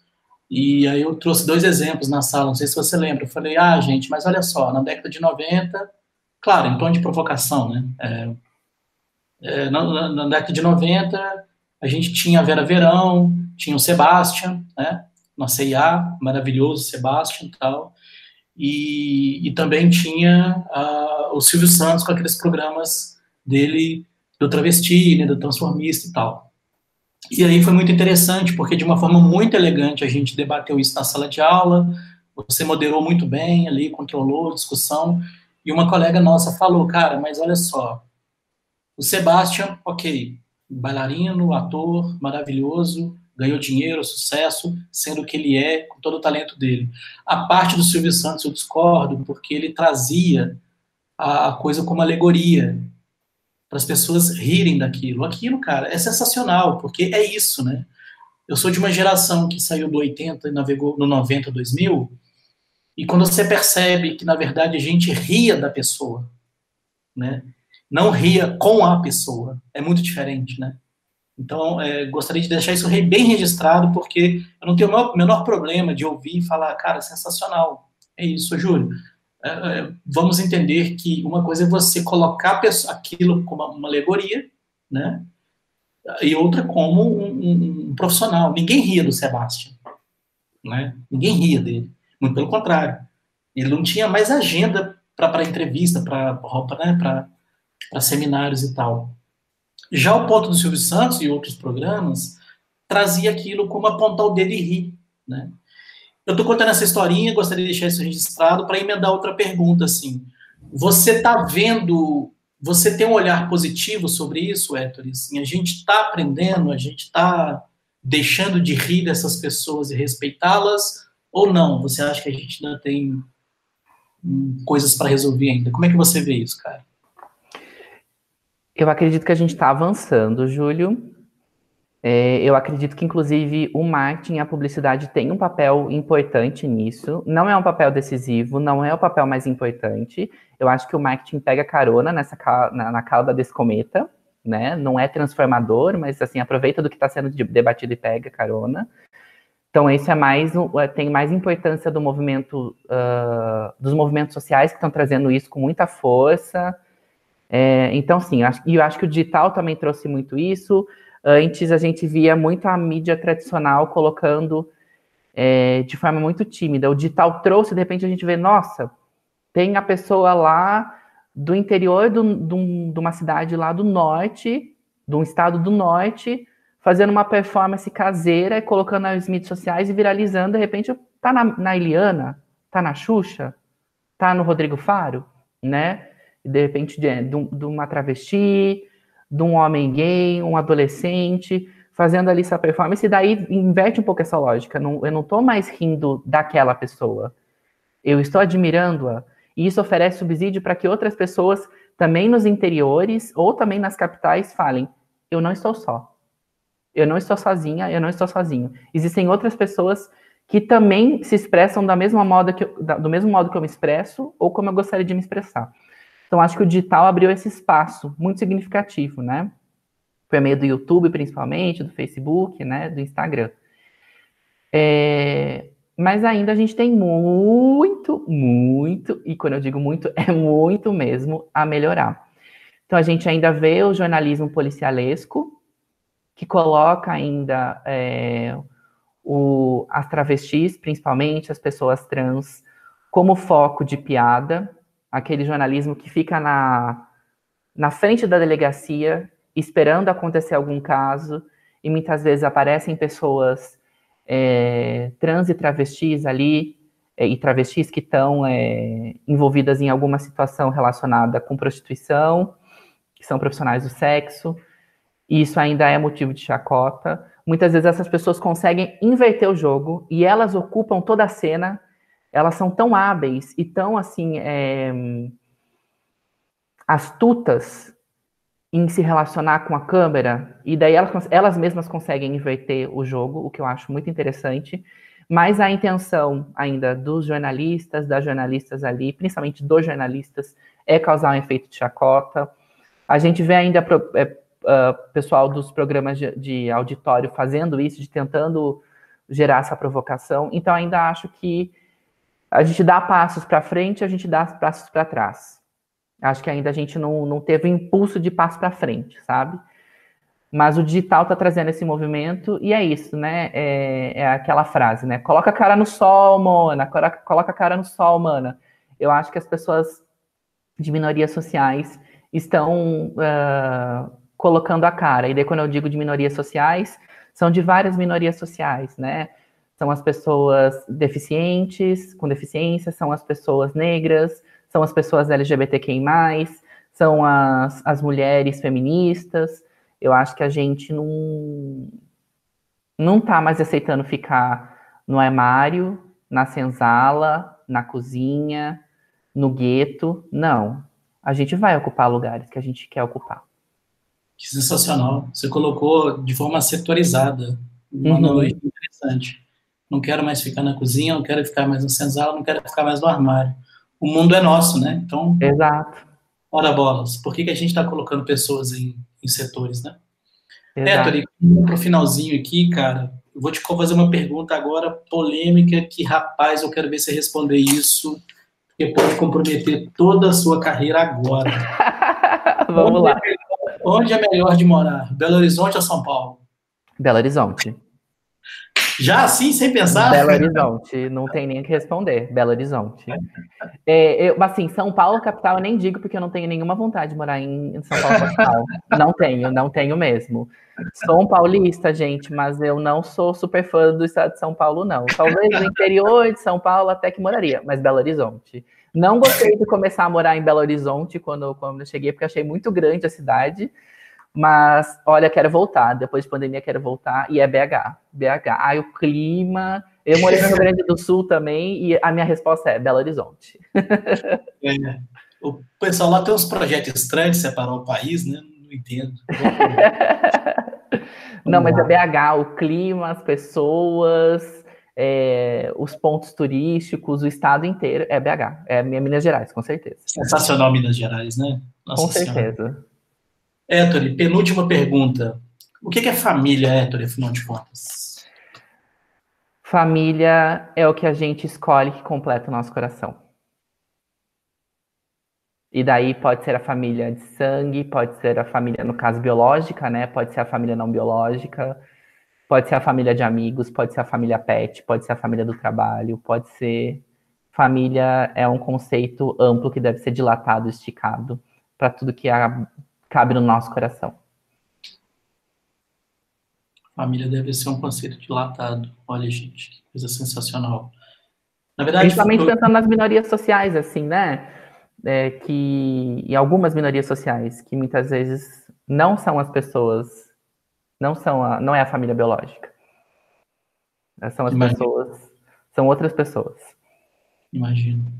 e aí eu trouxe dois exemplos na sala, não sei se você lembra. Eu falei, ah, gente, mas olha só, na década de 90, claro, em tom de provocação, né? É, é, na, na, década de 90, a gente tinha a Vera Verão, tinha o Sebastian, né? Na CIA, maravilhoso Sebastian e tal. E, também tinha o Silvio Santos com aqueles programas dele do travesti, né, do transformista e tal. E aí foi muito interessante, porque de uma forma muito elegante a gente debateu isso na sala de aula, você moderou muito bem ali, controlou a discussão, e uma colega nossa falou, cara, mas olha só, o Sebastian, ok, bailarino, ator, maravilhoso, ganhou dinheiro, sucesso, sendo que ele é, com todo o talento dele. A parte do Silvio Santos eu discordo, porque ele trazia a, coisa como alegoria, para as pessoas rirem daquilo. Aquilo, cara, é sensacional, porque é isso, né? Eu sou de uma geração que saiu do 80 e navegou no 90, 2000, e quando você percebe que, na verdade, a gente ria da pessoa, né? Não ria com a pessoa, é muito diferente, né? Então, é, gostaria de deixar isso bem registrado, porque eu não tenho o menor problema de ouvir e falar, cara, sensacional. É isso, Júlio. É, é, vamos entender que uma coisa é você colocar aquilo como uma alegoria, né? E outra como um, um, um profissional. Ninguém ria do Sebastião, né? Ninguém ria dele. Muito pelo contrário. Ele não tinha mais agenda para entrevista, para né? Para seminários e tal. Já o ponto do Silvio Santos e outros programas trazia aquilo como apontar o dedo e rir, né? Eu estou contando essa historinha, gostaria de deixar isso registrado para emendar outra pergunta, assim. Você está vendo, você tem um olhar positivo sobre isso, Héctor? Assim, a gente está aprendendo, a gente está deixando de rir dessas pessoas e respeitá-las, ou não? Você acha que a gente ainda tem hum, coisas para resolver ainda? Como é que você vê isso, cara? Eu acredito que a gente está avançando, Júlio. É, eu acredito que, inclusive, o marketing a publicidade têm um papel importante nisso. Não é um papel decisivo, não é o papel mais importante. Eu acho que o marketing pega carona nessa na, na cauda desse cometa, né? Não é transformador, mas assim aproveita do que está sendo debatido e pega carona. Então, esse é mais é, tem mais importância do movimento uh, dos movimentos sociais que estão trazendo isso com muita força. É, então, sim, eu acho, e eu acho que o digital também trouxe muito isso. Antes a gente via muito a mídia tradicional colocando é, de forma muito tímida. O digital trouxe, de repente a gente vê, nossa, tem a pessoa lá do interior do, do, de uma cidade lá do norte, de um estado do norte, fazendo uma performance caseira, colocando nas mídias sociais e viralizando, de repente tá na, na Eliana, tá na Xuxa, tá no Rodrigo Faro, né? De repente de, de, uma travesti, de um homem gay, um adolescente, fazendo ali essa performance, e daí inverte um pouco essa lógica. Não, eu não estou mais rindo daquela pessoa. Eu estou admirando-a. E isso oferece subsídio para que outras pessoas, também nos interiores ou também nas capitais, falem: eu não estou só. Eu não estou sozinha, eu não estou sozinho. Existem outras pessoas que também se expressam da mesma modo que eu, da, do mesmo modo que eu me expresso ou como eu gostaria de me expressar. Então, acho que o digital abriu esse espaço muito significativo, né? Por meio do YouTube, principalmente, do Facebook, né? Do Instagram. É... Mas ainda a gente tem muito, muito, e quando eu digo muito, é muito mesmo, a melhorar. Então, a gente ainda vê o jornalismo policialesco, que coloca ainda é, o, as travestis, principalmente as pessoas trans, como foco de piada, aquele jornalismo que fica na, na frente da delegacia, esperando acontecer algum caso, e muitas vezes aparecem pessoas é, trans e travestis ali, é, e travestis que estão é, envolvidas em alguma situação relacionada com prostituição, que são profissionais do sexo, e isso ainda é motivo de chacota. Muitas vezes essas pessoas conseguem inverter o jogo e elas ocupam toda a cena elas são tão hábeis e tão assim é, astutas em se relacionar com a câmera, e daí elas, elas mesmas conseguem inverter o jogo, o que eu acho muito interessante. Mas a intenção ainda dos jornalistas, das jornalistas ali, principalmente dos jornalistas, é causar um efeito de chacota. A gente vê ainda é, uh, pessoal dos programas de, de, auditório fazendo isso, de tentando gerar essa provocação. Então, ainda acho que a gente dá passos para frente, a gente dá passos para trás. Acho que ainda a gente não, não teve impulso de passo para frente, sabe? Mas o digital está trazendo esse movimento e é isso, né? É, é, aquela frase, né? Coloca a cara no sol, Mona. Coloca a cara no sol, mana. Eu acho que as pessoas de minorias sociais estão uh, colocando a cara. E daí, quando eu digo de minorias sociais, são de várias minorias sociais, né? São as pessoas deficientes, com deficiência, são as pessoas negras, são as pessoas LGBTQI, são as, as mulheres feministas. Eu acho que a gente não, não tá mais aceitando ficar no armário, na senzala, na cozinha, no gueto. Não. A gente vai ocupar lugares que a gente quer ocupar. Que sensacional. Você colocou de forma setorizada. Uma uhum. noite interessante. Não quero mais ficar na cozinha, não quero ficar mais no senzala, não quero ficar mais no armário. O mundo é nosso, né? Então. Exato. Ora bolas. Por que, que a gente está colocando pessoas em, em setores, né? Héctor, para o finalzinho aqui, cara, eu vou te fazer uma pergunta agora polêmica que, rapaz, eu quero ver você responder isso, porque pode comprometer toda a sua carreira agora. Vamos onde lá. É onde é melhor de morar? Belo Horizonte ou São Paulo? Belo Horizonte. Já assim, sem pensar? Belo Horizonte, não tem nem o que responder. Belo Horizonte. É, eu, assim, São Paulo, capital, eu nem digo porque eu não tenho nenhuma vontade de morar em, São Paulo, capital. não tenho, não tenho mesmo. Sou um paulista, gente, mas eu não sou super fã do estado de São Paulo, não. Talvez no interior de São Paulo até que moraria, mas Belo Horizonte. Não gostei de começar a morar em Belo Horizonte quando, quando eu cheguei, porque achei muito grande a cidade. Mas, olha, quero voltar. Depois de pandemia, quero voltar. E é BH. BH. Ai, o clima. Eu morei no Rio Grande do Sul também. E a minha resposta é Belo Horizonte. É. O pessoal lá tem uns projetos estranhos de separar o país, né? Não entendo. Não, mas é BH. O clima, as pessoas. É, os pontos turísticos, o estado inteiro é BH, é Minas Gerais, com certeza. Sensacional Minas Gerais, né? Nossa com certeza. Héctor, penúltima pergunta. O que é família, Héctor, afinal de contas? Família é o que a gente escolhe que completa o nosso coração. E daí pode ser a família de sangue, pode ser a família, no caso, biológica, né? Pode ser a família não biológica, pode ser a família de amigos, pode ser a família pet, pode ser a família do trabalho, pode ser. Família é um conceito amplo que deve ser dilatado, esticado para tudo que a cabe no nosso coração. Família deve ser um conceito dilatado. Olha, gente, que coisa sensacional. Na verdade, Principalmente eu... pensando nas minorias sociais, assim, né? É, que em algumas minorias sociais, que muitas vezes não são as pessoas, não são a, não é a família biológica. São as Imagino. pessoas, são outras pessoas. Imagino.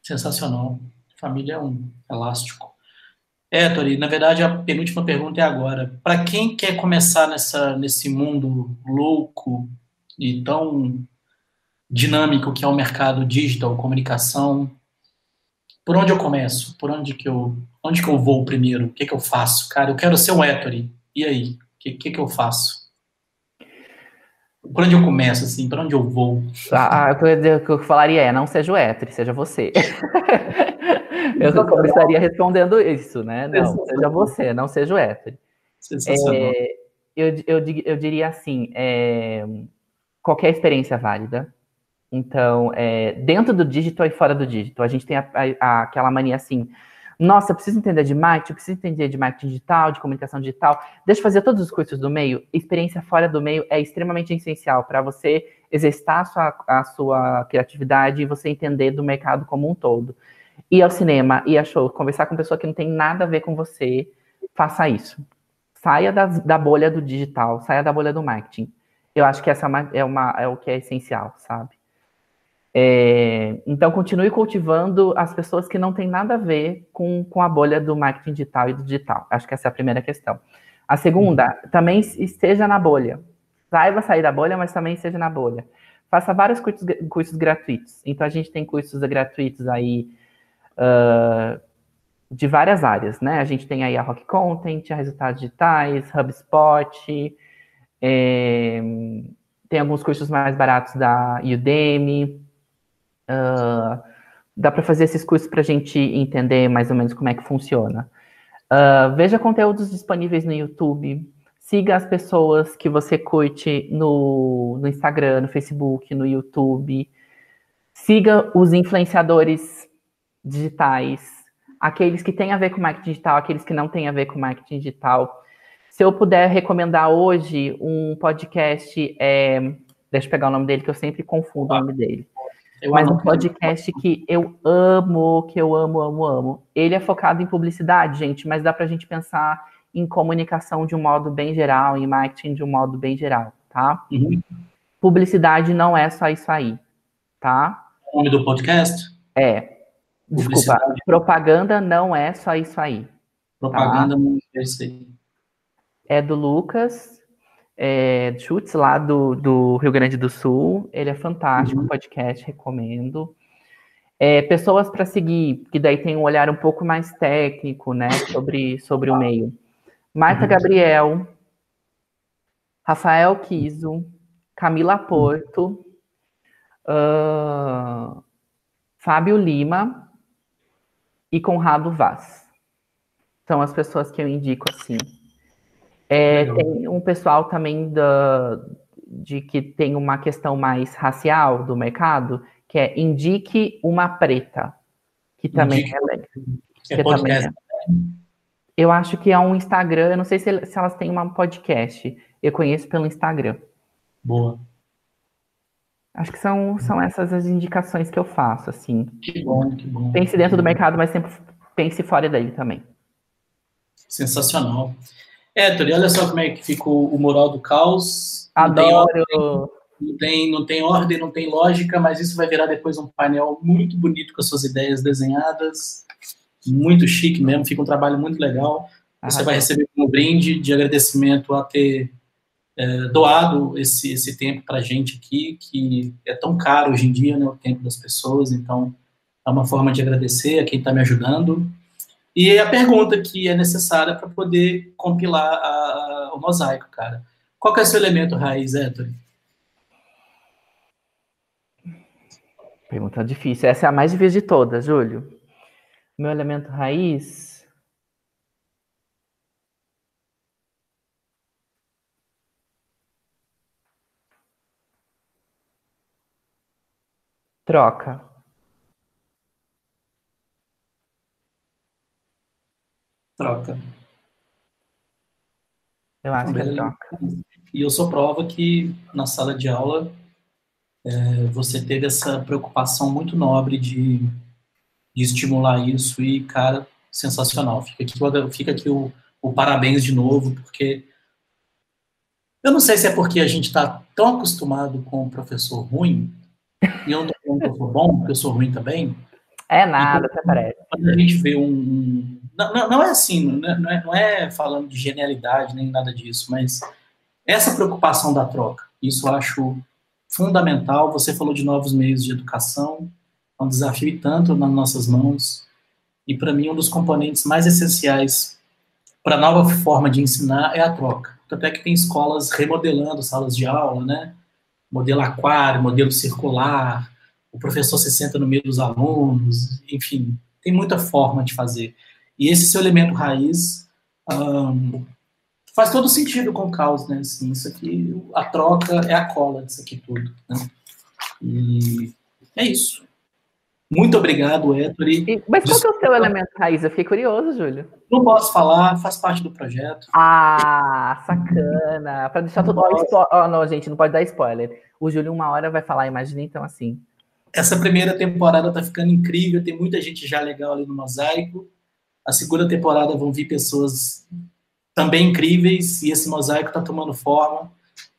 Sensacional. Família é um elástico. É, Tori, na verdade a penúltima pergunta é agora. Para quem quer começar nessa, nesse mundo louco e tão dinâmico que é o mercado digital, comunicação, por onde eu começo? Por onde que eu, onde que eu vou primeiro? O que que eu faço? Cara, eu quero ser um Ettore. E aí? O que, que que eu faço? Por onde eu começo, assim? Por onde eu vou? Ah, o, que eu, o que eu falaria é, não seja o Ettore, seja você. eu começaria respondendo isso, né? Não, seja você, não seja o hétero. É, eu, eu, eu diria assim, é, qualquer experiência válida. Então, é, dentro do digital e fora do digital, a gente tem a, a, aquela mania assim, nossa, eu preciso entender de marketing, eu preciso entender de marketing digital, de comunicação digital, deixa eu fazer todos os cursos do meio. Experiência fora do meio é extremamente essencial para você exercitar a sua, a sua criatividade e você entender do mercado como um todo ir ao cinema, ir a show, conversar com pessoa que não tem nada a ver com você, faça isso. Saia da, da bolha do digital, saia da bolha do marketing. Eu acho que essa é, uma, é o que é essencial, sabe? É, então, continue cultivando as pessoas que não têm nada a ver com, com a bolha do marketing digital e do digital. Acho que essa é a primeira questão. A segunda, também esteja na bolha. Saiba sair da bolha, mas também esteja na bolha. Faça vários cursos, cursos gratuitos. Então, a gente tem cursos gratuitos aí uh, de várias áreas, né? A gente tem aí a Rock Content, a Resultados Digitais, HubSpot, é, tem alguns cursos mais baratos da Udemy. Uh, dá para fazer esses cursos para a gente entender mais ou menos como é que funciona. Uh, veja conteúdos disponíveis no YouTube. Siga as pessoas que você curte no, no Instagram, no Facebook, no YouTube. Siga os influenciadores digitais, aqueles que têm a ver com marketing digital, aqueles que não têm a ver com marketing digital. Se eu puder recomendar hoje um podcast, é, deixa eu pegar o nome dele, que eu sempre confundo o nome dele. Mas um podcast que eu amo, que eu amo, amo, amo. Ele é focado em publicidade, gente, mas dá para a gente pensar em comunicação de um modo bem geral, em marketing de um modo bem geral, tá? Uhum. Publicidade não é só isso aí, tá? O nome do podcast? É. Desculpa, propaganda não é só isso aí. Propaganda tá? não é isso aí. É do Lucas é, Schutz, lá do, do Rio Grande do Sul. Ele é fantástico, uhum. podcast, recomendo. É, pessoas para seguir, que daí tem um olhar um pouco mais técnico, né, sobre, sobre o meio. Marta uhum. Gabriel, Rafael Kiso, Camila Porto, uh, Fábio Lima e Conrado Vaz. São as pessoas que eu indico assim. É, tem um pessoal também da, de que tem uma questão mais racial do mercado, que é indique uma preta, que também indique. é legal. É podcast. É. Eu acho que é um Instagram, eu não sei se, se elas têm uma podcast. Eu conheço pelo Instagram. Boa. Acho que são, são essas as indicações que eu faço, assim. Que bom, que bom. Pense dentro do mercado, mas sempre pense fora dele também. Sensacional. É, Tori, olha só como é que ficou o moral do caos. Adoro! Não tem, não tem ordem, não tem lógica, mas isso vai virar depois um painel muito bonito com as suas ideias desenhadas, muito chique mesmo, fica um trabalho muito legal. Você ah, vai receber um brinde de agradecimento a ter é, doado esse, esse tempo para a gente aqui, que é tão caro hoje em dia, né, o tempo das pessoas, então é uma forma de agradecer a quem está me ajudando. E a pergunta que é necessária para poder compilar a, a, o mosaico, cara. Qual é o seu elemento raiz, Héctor? Pergunta difícil. Essa é a mais difícil de todas, Júlio. Meu elemento raiz. Troca. troca. Eu acho que é troca. E eu sou prova que na sala de aula é, você teve essa preocupação muito nobre de, de, estimular isso e, cara, sensacional. Fica aqui, fica aqui o, o parabéns de novo, porque eu não sei se é porque a gente está tão acostumado com o professor ruim, e eu falando que eu sou bom, porque eu sou ruim também. É nada, até parece. Quando a gente vê um, não, não, não é assim, não é, não é, falando de genialidade nem nada disso, mas essa preocupação da troca, isso eu acho fundamental. Você falou de novos meios de educação, é um desafio e tanto nas nossas mãos, e para mim um dos componentes mais essenciais para a nova forma de ensinar é a troca. Tanto é que tem escolas remodelando salas de aula, né? Modelo aquário, modelo circular, o professor se senta no meio dos alunos, enfim, tem muita forma de fazer. E esse seu elemento raiz um, faz todo sentido com o caos, né? Assim, isso aqui, a troca é a cola disso aqui tudo. Né? E é isso. Muito obrigado, Ettore. Mas qual que é o seu elemento raiz? Eu fiquei curioso, Júlio. Não posso falar, faz parte do projeto. Ah, sacana. Para deixar tudo. Oh, não, gente, não pode dar spoiler. O Júlio, uma hora, vai falar, imagina então assim. Essa primeira temporada tá ficando incrível, tem muita gente já legal ali no Mosaico. A segunda temporada vão vir pessoas também incríveis e esse mosaico está tomando forma.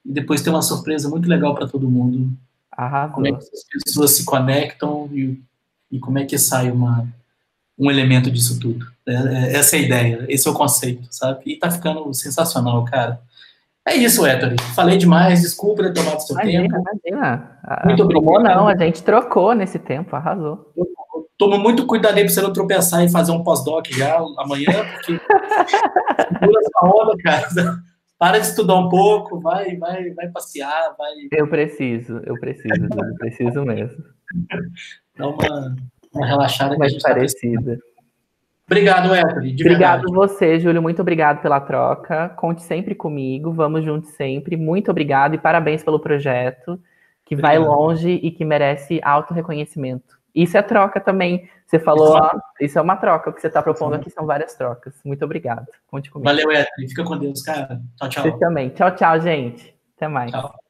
E depois tem uma surpresa muito legal para todo mundo. Arrasou. Como é que as pessoas se conectam e, e como é que sai uma, um elemento disso tudo. É, é, essa é a ideia, esse é o conceito, sabe? E tá ficando sensacional, cara. É isso, Héctor. Falei demais, desculpa ter tomado seu imagina, tempo. Imagina. Muito obrigado. não, a gente trocou nesse tempo, arrasou. Toma muito cuidado aí para você não tropeçar e fazer um pós-doc já amanhã, porque segura essa onda, cara. Para de estudar um pouco, vai, vai, vai passear, vai. Eu preciso, eu preciso, eu preciso mesmo. Dá uma, uma relaxada mais tá parecida. Tá obrigado, Éter. Obrigado verdade. você, Júlio. Muito obrigado pela troca. Conte sempre comigo. Vamos juntos sempre. Muito obrigado e parabéns pelo projeto, que obrigado. vai longe e que merece alto reconhecimento. Isso é troca também. Você falou, ó, isso é uma troca. O que você está propondo aqui são várias trocas. Muito obrigado. Conte comigo. Valeu, Edson. Fica com Deus, cara. Tchau, tchau. Você também. Tchau, tchau, gente. Até mais. Tchau.